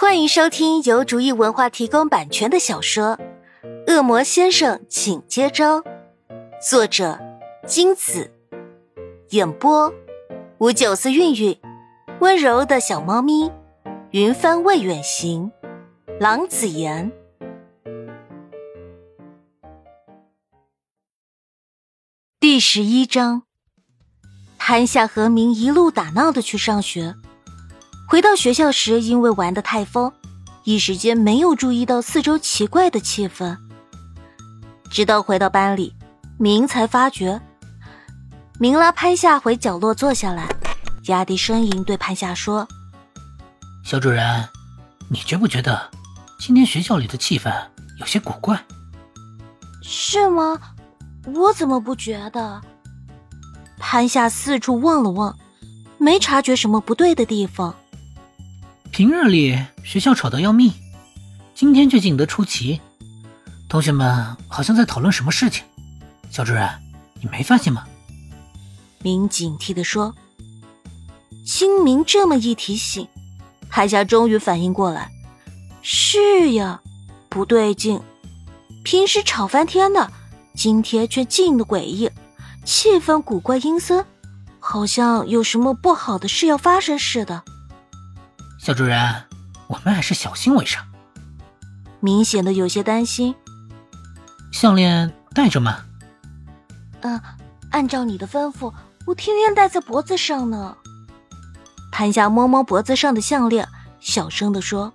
欢迎收听由竹意文化提供版权的小说《恶魔先生，请接招》，作者金子，演播五九四韵韵，温柔的小猫咪，云帆未远行，郎子言。第十一章，潘夏和明一路打闹的去上学。回到学校时，因为玩的太疯，一时间没有注意到四周奇怪的气氛。直到回到班里，明才发觉。明拉潘夏回角落坐下来，压低声音对潘夏说：“小主人，你觉不觉得今天学校里的气氛有些古怪？”“是吗？我怎么不觉得？”潘夏四处望了望，没察觉什么不对的地方。平日里学校吵得要命，今天却静得出奇。同学们好像在讨论什么事情。小主任，你没发现吗？明警惕地说。清明这么一提醒，海霞终于反应过来。是呀，不对劲。平时吵翻天的，今天却静得诡异，气氛古怪阴森，好像有什么不好的事要发生似的。小主人，我们还是小心为上。明显的有些担心。项链戴着吗？嗯，按照你的吩咐，我天天戴在脖子上呢。潘夏摸摸脖子上的项链，小声的说。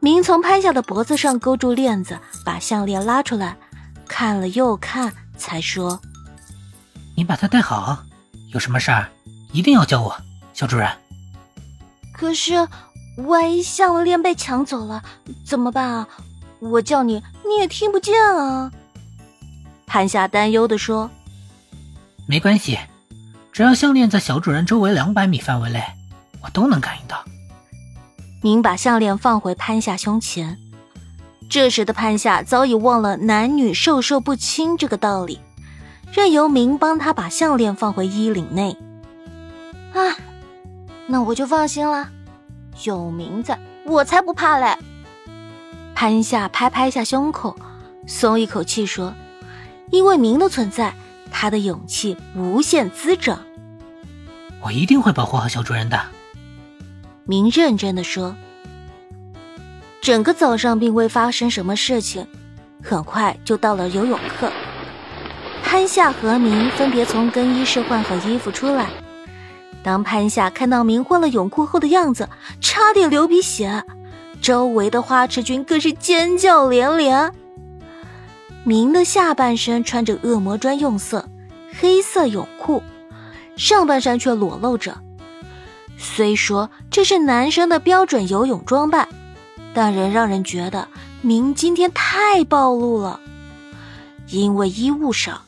明从潘夏的脖子上勾住链子，把项链拉出来，看了又看，才说：“你把它戴好，有什么事儿一定要叫我，小主人。”可是，万一项链被抢走了怎么办啊？我叫你你也听不见啊！潘夏担忧的说：“没关系，只要项链在小主人周围两百米范围内，我都能感应到。”明把项链放回潘夏胸前。这时的潘夏早已忘了男女授受不亲这个道理，任由明帮他把项链放回衣领内。啊！那我就放心了，有名字我才不怕嘞！潘夏拍拍下胸口，松一口气说：“因为明的存在，他的勇气无限滋长。我一定会保护好小主人的。”明认真的说。整个早上并未发生什么事情，很快就到了游泳课。潘夏和明分别从更衣室换好衣服出来。当潘夏看到明换了泳裤后的样子，差点流鼻血，周围的花痴君更是尖叫连连。明的下半身穿着恶魔专用色黑色泳裤，上半身却裸露着。虽说这是男生的标准游泳装扮，但仍让人觉得明今天太暴露了，因为衣物少，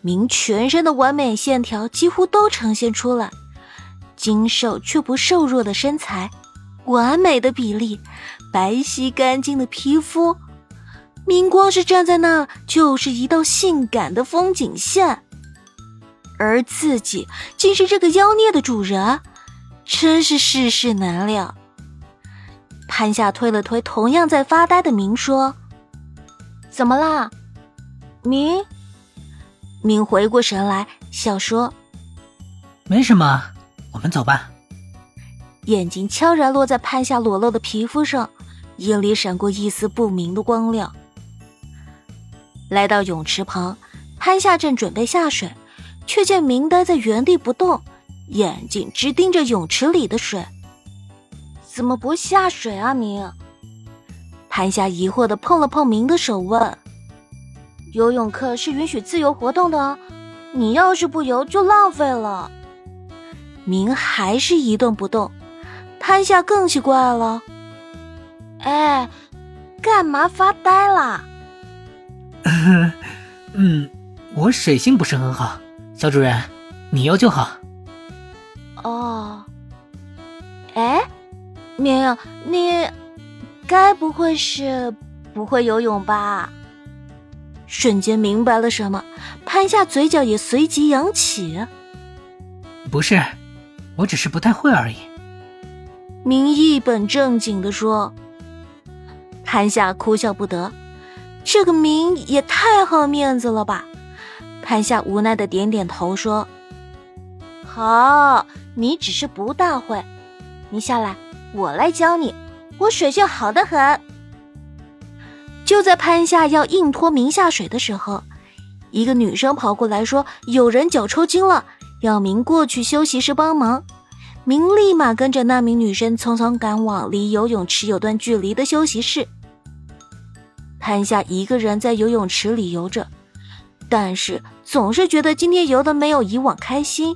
明全身的完美线条几乎都呈现出来。精瘦却不瘦弱的身材，完美的比例，白皙干净的皮肤，明光是站在那就是一道性感的风景线，而自己竟是这个妖孽的主人，真是世事难料。潘夏推了推同样在发呆的明，说：“怎么啦，明？”明回过神来，笑说：“没什么。”我们走吧。眼睛悄然落在潘夏裸露的皮肤上，眼里闪过一丝不明的光亮。来到泳池旁，潘夏正准备下水，却见明呆在原地不动，眼睛直盯着泳池里的水。怎么不下水啊，明？潘夏疑惑的碰了碰明的手，问：“游泳课是允许自由活动的，你要是不游，就浪费了。”明还是一动不动，潘夏更奇怪了。哎，干嘛发呆啦？嗯，我水性不是很好，小主人，你游就好。哦，哎，明，你该不会是不会游泳吧？瞬间明白了什么，潘夏嘴角也随即扬起。不是。我只是不太会而已。明一本正经的说。潘夏哭笑不得，这个明也太好面子了吧？潘夏无奈的点点头说：“好，你只是不大会，你下来，我来教你，我水性好的很。”就在潘夏要硬拖明下水的时候，一个女生跑过来说：“有人脚抽筋了，要明过去休息室帮忙。”明立马跟着那名女生匆匆赶往离游泳池有段距离的休息室。潘夏一个人在游泳池里游着，但是总是觉得今天游的没有以往开心，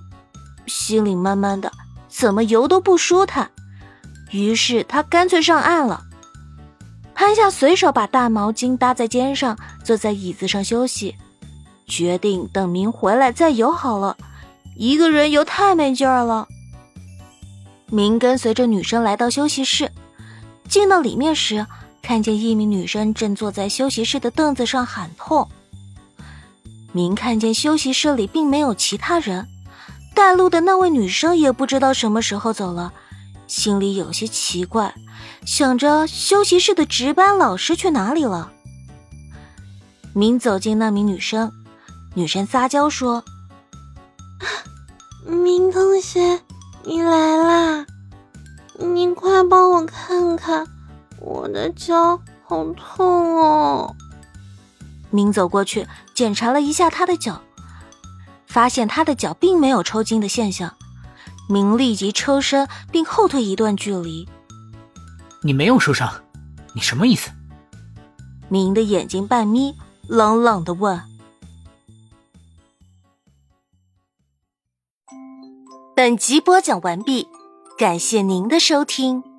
心里慢慢的怎么游都不舒坦。于是他干脆上岸了。潘夏随手把大毛巾搭在肩上，坐在椅子上休息，决定等明回来再游好了。一个人游太没劲儿了。明跟随着女生来到休息室，进到里面时，看见一名女生正坐在休息室的凳子上喊痛。明看见休息室里并没有其他人，带路的那位女生也不知道什么时候走了，心里有些奇怪。想着休息室的值班老师去哪里了？明走进那名女生，女生撒娇说：“明同学，你来啦！你快帮我看看，我的脚好痛哦。”明走过去检查了一下他的脚，发现他的脚并没有抽筋的现象。明立即抽身并后退一段距离。你没有受伤，你什么意思？明的眼睛半眯，冷冷的问。本集播讲完毕，感谢您的收听。